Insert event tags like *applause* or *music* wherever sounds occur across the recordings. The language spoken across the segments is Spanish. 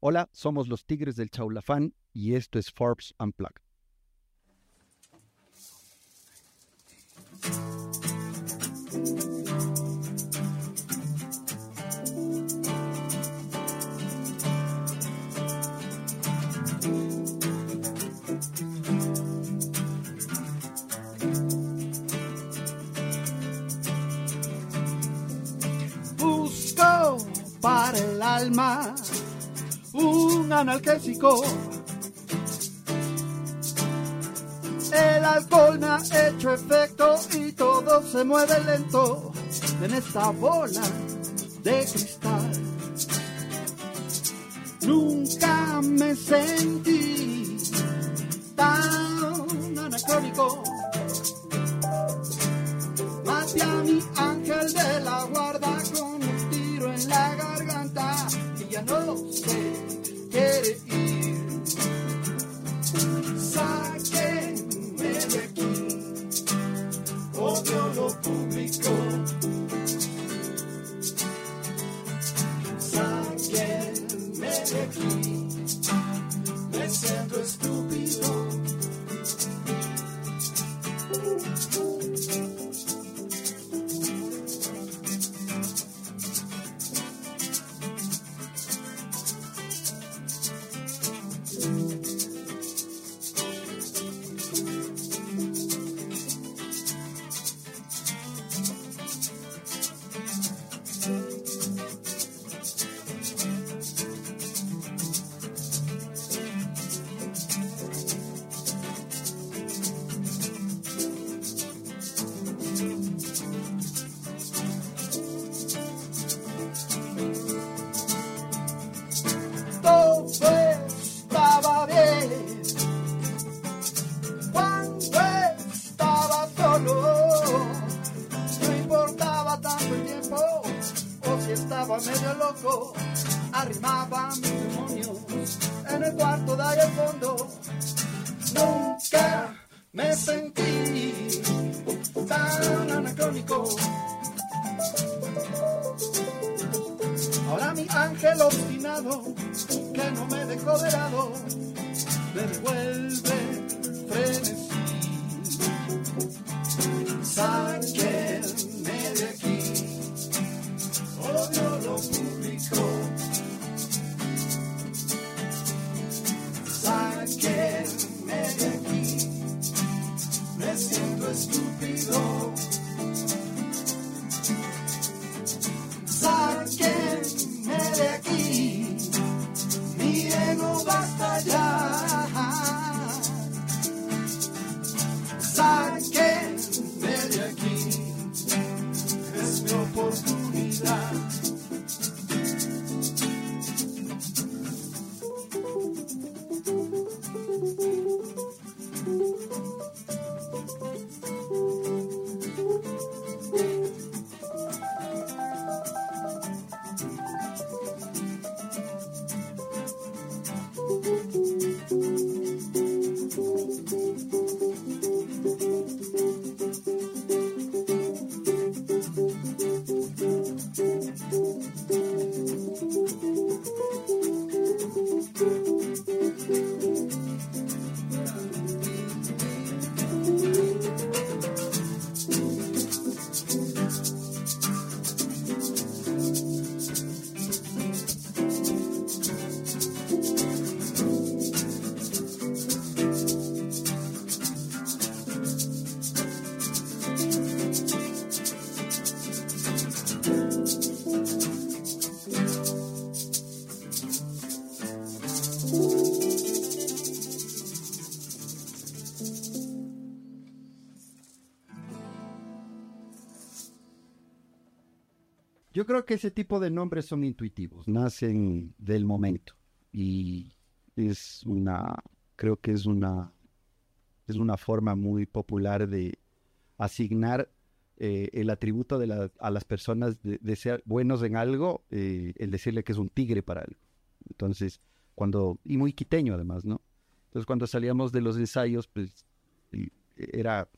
Hola, somos los Tigres del Chaulafán y esto es Forbes Unplugged. Un analgésico. El alcohol me ha hecho efecto y todo se mueve lento en esta bola de cristal. En el cuarto de ahí al fondo. Nunca me sentí tan anacrónico. Ahora mi ángel obstinado que no me dejó de lado me devuelve frenesí. Sáquenme de aquí, odio lo siento estúpido. Sáquenme de aquí, mire, no basta ya. Yo creo que ese tipo de nombres son intuitivos, nacen del momento y es una, creo que es una, es una forma muy popular de asignar eh, el atributo de la- a las personas de, ser buenos en algo, eh, el decirle que es un tigre para algo. Entonces, cuando, y muy quiteño además, ¿no? Entonces, cuando salíamos de los ensayos, pues y- era,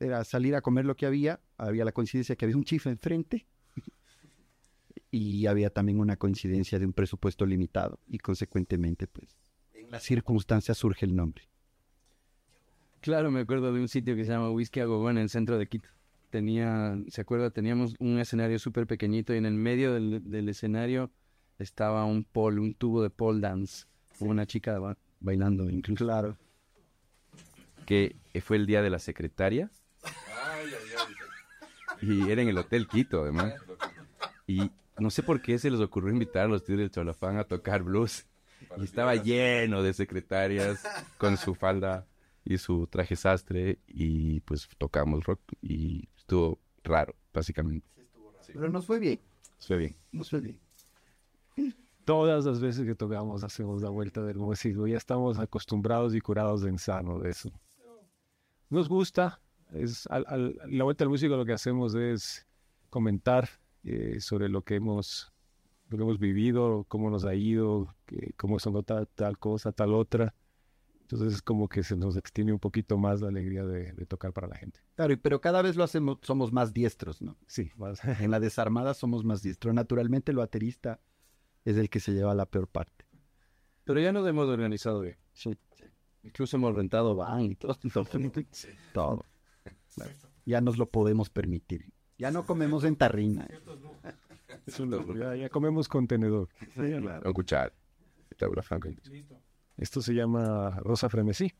era salir a comer lo que había, había la coincidencia que había un chifa enfrente y había también una coincidencia de un presupuesto limitado y consecuentemente, pues, en las circunstancias surge el nombre. Claro, me acuerdo de un sitio que se llama Whisky Agogó en el centro de Quito. Tenía, ¿se acuerda? Teníamos un escenario súper pequeñito y en el medio del, del escenario estaba un pole, un tubo de pole dance, una chica ba- bailando incluso. Claro. que fue el día de la secretaria. Y era en el Hotel Quito, además. Y no sé por qué se les ocurrió invitar a los tíos del Cholafán a tocar blues. *laughs* Y estaba lleno de secretarias con su falda y su traje sastre. Y pues tocamos rock y estuvo raro, básicamente. Pero nos fue bien, Fue bien. nos fue bien. Todas las veces que tocamos hacemos la vuelta del músico. Ya estamos acostumbrados y curados de insano de eso. Nos gusta. Es, al, al- la vuelta del músico lo que hacemos es comentar eh, sobre lo que hemos lo que hemos vivido, cómo nos ha ido, que- cómo sonó tal, tal cosa, tal otra. Entonces es como que se nos extiende un poquito más la alegría de, de tocar para la gente. Claro, y- pero cada vez lo hacemos, somos más diestros, ¿no? Sí, más. *laughs* En la desarmada somos más diestros. Naturalmente el baterista es el que se lleva la peor parte. Pero ya nos hemos organizado bien. Sí. Incluso hemos rentado van y todo. *laughs* Todo. Claro. Ya nos lo podemos permitir. Ya no comemos en tarrina. Es un logro. ya, ya comemos contenedor. Con cuchara. Franco. Esto se llama Rosa Frenesí.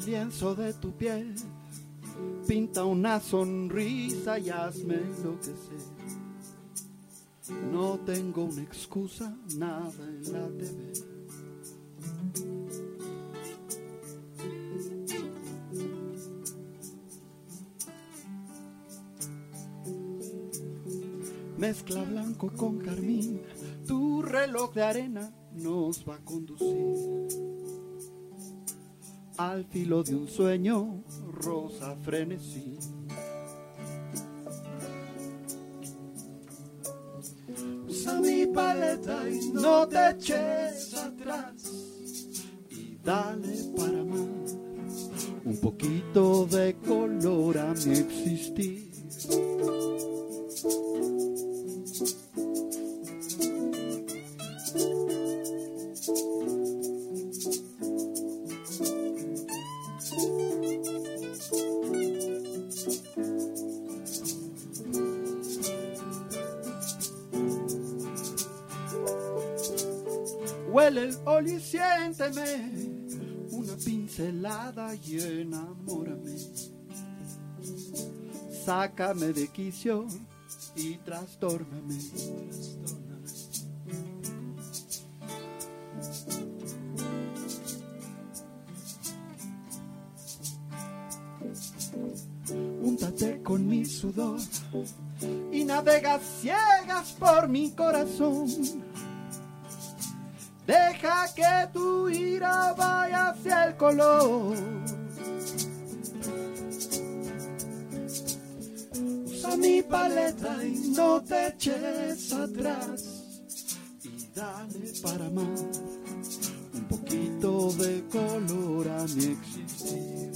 El lienzo de tu piel, pinta una sonrisa y hazme enloquecer. No tengo una excusa, nada en la TV. Mezcla blanco con carmín, tu reloj de arena nos va a conducir al filo de un sueño, rosa frenesí. Usa mi paleta y no te eches atrás y dale para amar un poquito Huele el oli siénteme una pincelada y enamórame. Sácame de quicio y trastórname. Úntate con mi sudor y navegas ciegas por mi corazón. Usa mi paleta y no te eches atrás. Y dale para amar un poquito de color a mi existir.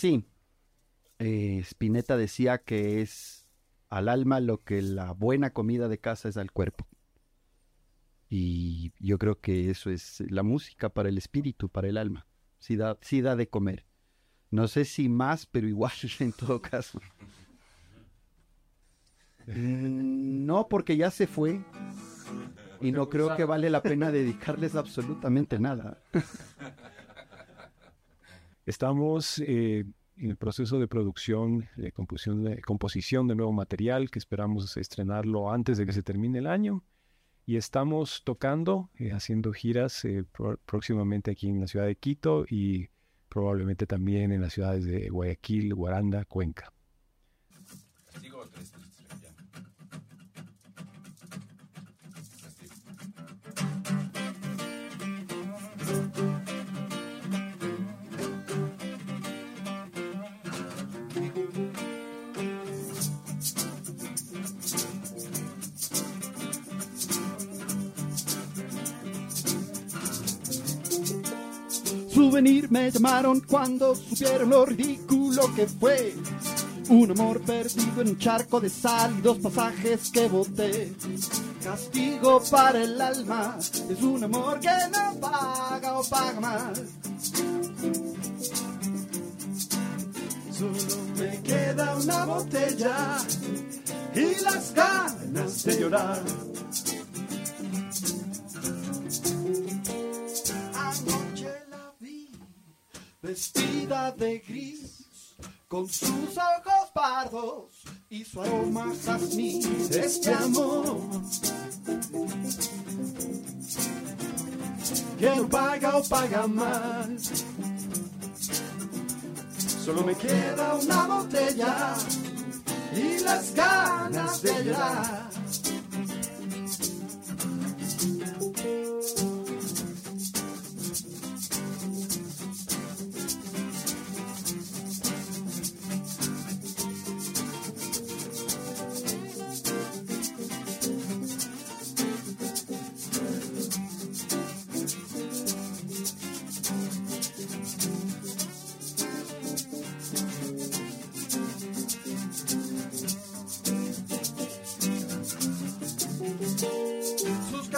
Sí. Eh, Spinetta decía que es al alma lo que la buena comida de casa es al cuerpo. Y yo creo que eso es la música para el espíritu, para el alma. Sí da, sí da de comer. No sé si más, pero igual *laughs* en todo caso. Mm, No, porque ya se fue. Y no creo que vale la pena dedicarles absolutamente nada. *laughs* Estamos eh, en el proceso de producción, de composición, de composición de nuevo material que esperamos estrenarlo antes de que se termine el año. Y estamos tocando, eh, haciendo giras eh, próximamente aquí en la ciudad de Quito y probablemente también en las ciudades de Guayaquil, Guaranda, Cuenca. Souvenir me llamaron cuando supieron lo ridículo que fue. Un amor perdido en un charco de sal y dos pasajes que boté. Castigo para el alma es un amor que no paga o paga más. Solo me queda una botella y las ganas de llorar. Vestida de gris, con sus ojos pardos y su aroma jazmín. Este amor que no paga o paga más. Solo me queda una botella y las ganas de llorar.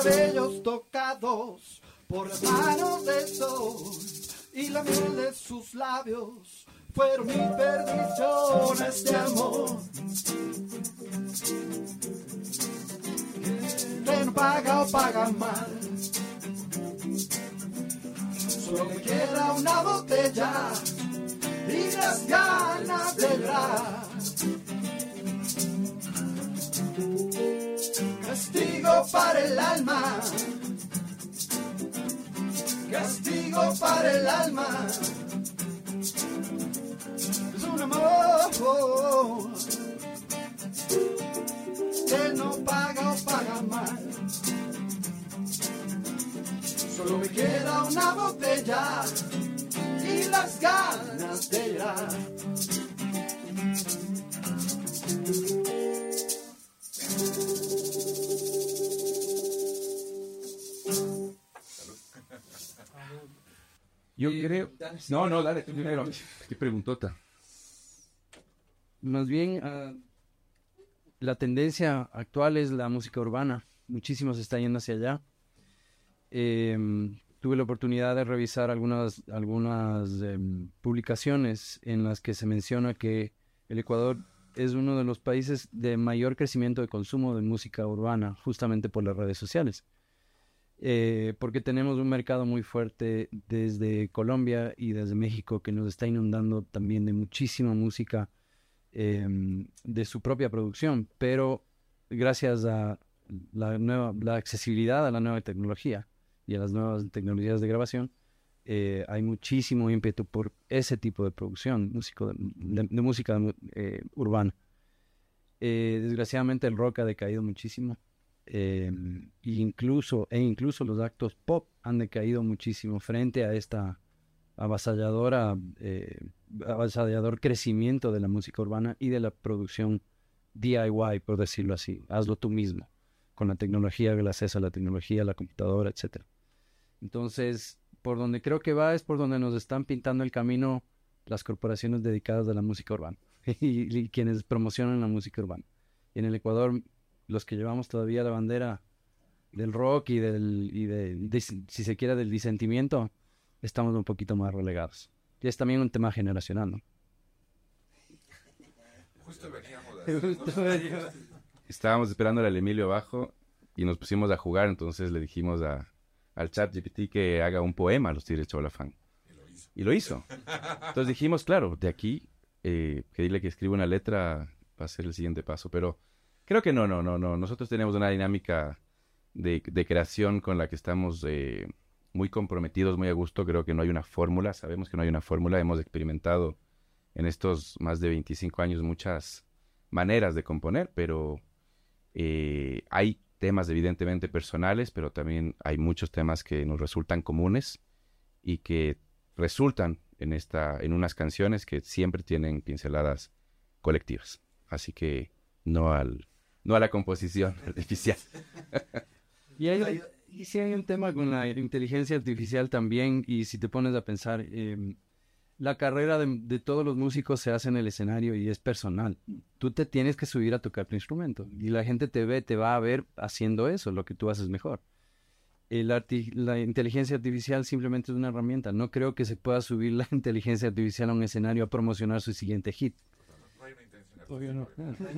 Cabellos tocados por manos del sol y la miel de sus labios fueron mi perdición este amor. Que no paga o paga mal solo me queda una botella y las ganas de llorar Castigo para el alma. Castigo para el alma. Es un amor que no paga o paga mal. Solo me queda una botella y las ganas de llorar. Yo creo... No, no, dale tú primero. Qué preguntota. Más bien, ah, la tendencia actual es la música urbana. Muchísimo se está yendo hacia allá. Em, tuve la oportunidad de revisar algunas, algunas em, publicaciones en las que se menciona que el Ecuador es uno de los países de mayor crecimiento de consumo de música urbana, justamente por las redes sociales. Eh, porque tenemos un mercado muy fuerte desde Colombia y desde México que nos está inundando también de muchísima música em, de su propia producción, pero gracias a la nueva la accesibilidad a la nueva tecnología y a las nuevas tecnologías de grabación, eh, hay muchísimo ímpetu por ese tipo de producción músico de, de- música eh, urbana. Eh, desgraciadamente el rock ha decaído muchísimo. Eh, incluso, e incluso los actos pop han decaído muchísimo frente a esta avasalladora, eh, avasallador crecimiento de la música urbana y de la producción DIY, por decirlo así. Hazlo tú mismo, con la tecnología, acceso a la tecnología, la computadora, etc. Entonces, por donde creo que va es por donde nos están pintando el camino las corporaciones dedicadas a la música urbana *laughs* y, y quienes promocionan la música urbana. Y en el Ecuador, los que llevamos todavía la bandera del rock y del, y de, de- si se quiere, del disentimiento, estamos un poquito más relegados. Y es también un tema generacional, ¿no? *laughs* Estábamos esperando al Emilio abajo y nos pusimos a jugar, entonces le dijimos a, al chat GPT que haga un poema a los Tigres Cholafán. Y lo hizo. Entonces dijimos, claro, de aquí, eh, pedirle que escriba una letra va a ser el siguiente paso. Pero creo que no, no, no, no. Nosotros tenemos una dinámica de, creación con la que estamos eh, muy comprometidos, muy a gusto. Creo que no hay una fórmula, sabemos que no hay una fórmula. Hemos experimentado en estos más de 25 años muchas maneras de componer, pero eh, hay temas evidentemente personales, pero también hay muchos temas que nos resultan comunes y que resultan en esta en unas canciones que siempre tienen pinceladas colectivas. Así que no al no a la composición *laughs* artificial. Y, hay, y sí hay un tema con la inteligencia artificial también, y si te pones a pensar, eh, la carrera de, de todos los músicos se hace en el escenario y es personal. Tú te tienes que subir a tocar tu instrumento y la gente te ve, te va a ver haciendo eso, lo que tú haces mejor. El arti- la inteligencia artificial simplemente es una herramienta. No creo que se pueda subir la *laughs* inteligencia artificial a un escenario a promocionar su siguiente hit. *laughs* Todavía no.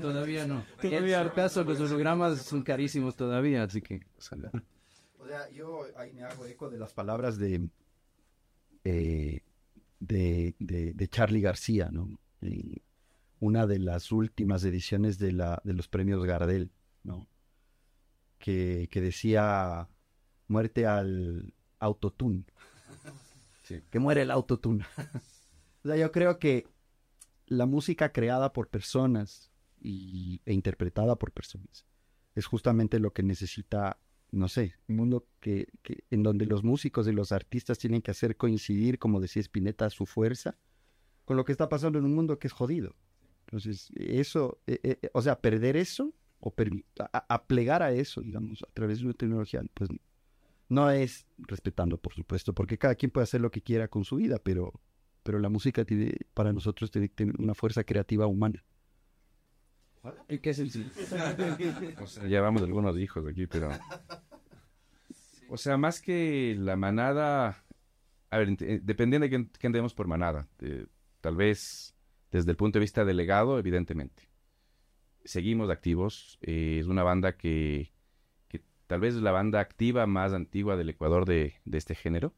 Todavía no. Todavía caso, los hologramas son carísimos todavía, así que... O sea, yo ahí me hago eco de las palabras de, eh, de, de, de Charlie García, ¿no? Una de las últimas ediciones de, la, de los premios Gardel, ¿no? Que, que decía muerte al autotune. Sí. Que muere el autotune. *laughs* o sea, yo creo que la música creada por personas y, e interpretada por personas es justamente lo que necesita no sé, un mundo que, que- en donde los músicos y los artistas tienen que hacer coincidir, como decía Spinetta, su fuerza con lo que está pasando en un mundo que es jodido. Entonces, eso, eh, eh, o sea, perder eso o a, a plegar a eso, digamos, a través de una tecnología, pues no es respetando, por supuesto, porque cada quien puede hacer lo que quiera con su vida, pero, pero la música tiene, para nosotros tiene una fuerza creativa humana. ¿En qué sentido? *laughs* O sea, ya vamos algunos hijos aquí, pero... O sea, más que la manada... A ver, eh, dependiendo de quién, quién demos por manada. eh, tal vez desde el punto de vista del legado, evidentemente. Seguimos activos. eh, es una banda que, que tal vez es la banda activa más antigua del Ecuador de, de este género.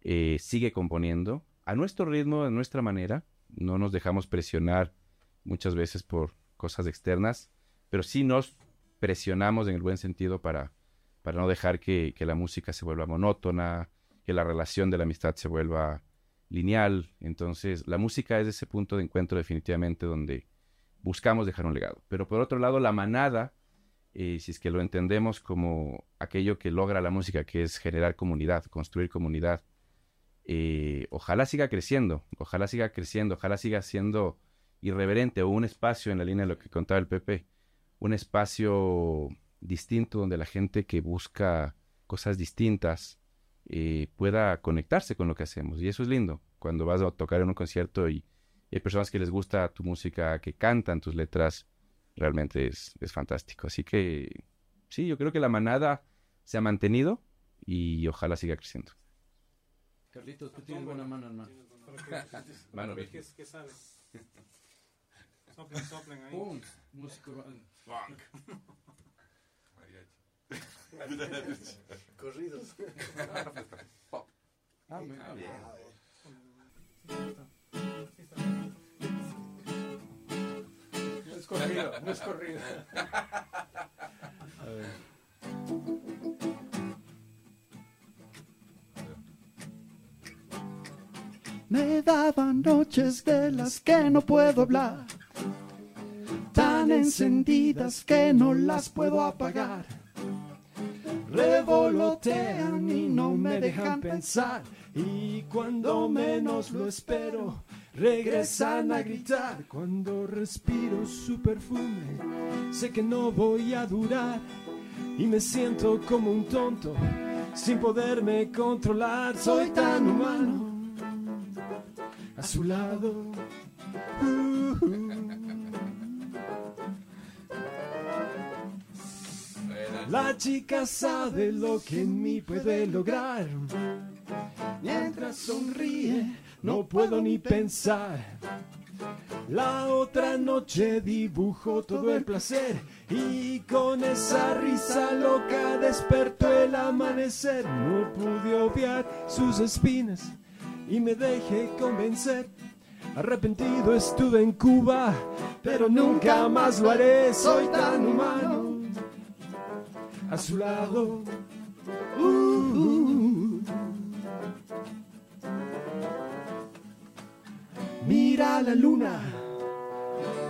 Eh, sigue componiendo a nuestro ritmo, a nuestra manera. No nos dejamos presionar muchas veces por cosas externas, pero sí nos presionamos en el buen sentido para, para no dejar que, que la música se vuelva monótona, que la relación de la amistad se vuelva lineal. Entonces, la música es ese punto de encuentro definitivamente donde buscamos dejar un legado. Pero por otro lado, la manada, eh, si es que lo entendemos como aquello que logra la música, que es generar comunidad, construir comunidad, eh, ojalá siga creciendo, ojalá siga creciendo, ojalá siga siendo irreverente o un espacio en la línea de lo que contaba el Pepe, un espacio distinto donde la gente que busca cosas distintas eh, pueda conectarse con lo que hacemos. Y eso es lindo, cuando vas a tocar en un concierto y, y hay personas que les gusta tu música, que cantan tus letras, realmente es, es fantástico. Así que sí, yo creo que la manada se ha mantenido y ojalá siga creciendo. Carlitos, tú tienes buena mano, *laughs* hermano. Mano, bien. ¿Qué sabe? *laughs* Soplen, soplen ahí. Pum, músico urbano. Corridos. Ah, me- No es corrido, no es corrido. *laughs* Me daban noches de las que no puedo hablar, tan encendidas que no las puedo apagar. Revolotean y no me dejan pensar, y cuando menos lo espero, regresan a gritar. Cuando respiro su perfume, sé que no voy a durar y me siento como un tonto sin poderme controlar. Soy tan humano a su lado. La chica sabe lo que en mí puede lograr. Mientras sonríe, no puedo ni pensar. La otra noche dibujo todo el placer y con esa risa loca despertó el amanecer. No pude obviar sus espinas y me dejé convencer. Arrepentido estuve en Cuba, pero nunca más lo haré. Soy tan humano a su lado. Uh, uh. Mira la luna,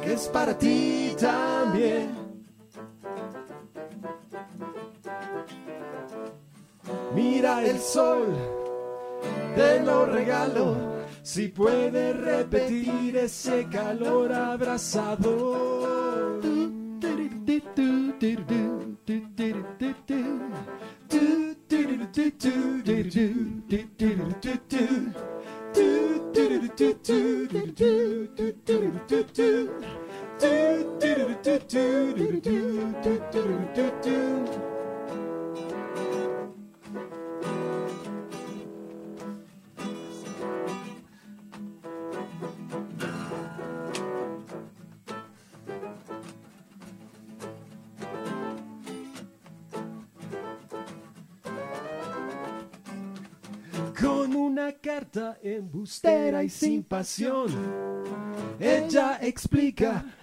que es para ti también. Mira el sol, te lo regalo. Si puedes repetir ese calor abrazador.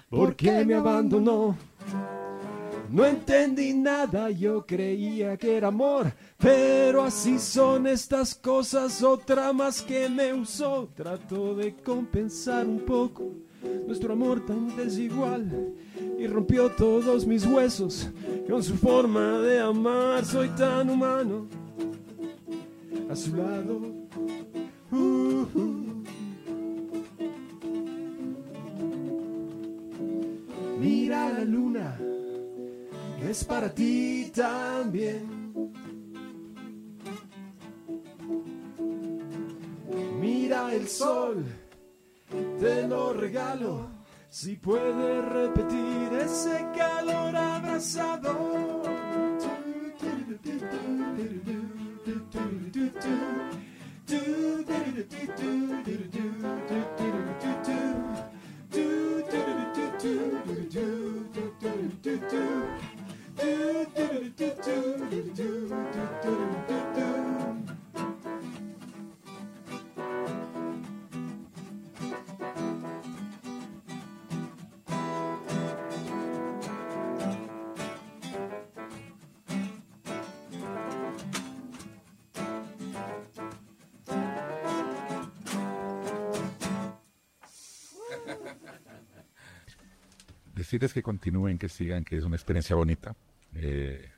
Por qué me abandonó. No entendí nada, yo creía que era amor, pero así son estas cosas, otra más que me usó. Trato de compensar un poco nuestro amor tan desigual y rompió todos mis huesos con su forma de amar. Soy tan humano a su lado. Uh, uh. Mira la luna, es para ti también. Mira el sol, te lo regalo. Si puedes repetir ese calor abrazado. Decirles que continúen, que sigan, que es una experiencia bonita. Eh,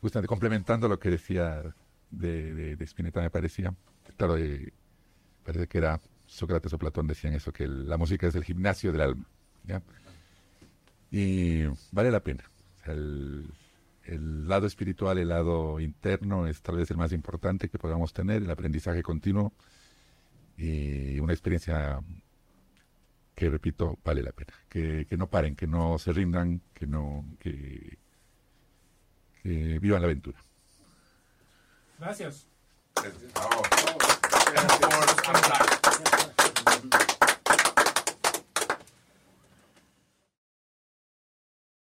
justamente complementando lo que decía de, de, de Spinetta, me parecía, claro, eh, parece que era Sócrates o Platón decían eso, que la música es el gimnasio del alma. Y vale la pena. El, el lado espiritual, el lado interno es tal vez el más importante que podamos tener, el aprendizaje continuo y una experiencia que repito, vale la pena. Que, que no paren, que no se rindan, que no, que, eh, vivan la aventura. Gracias. Gracias. Bravo. Gracias. Gracias.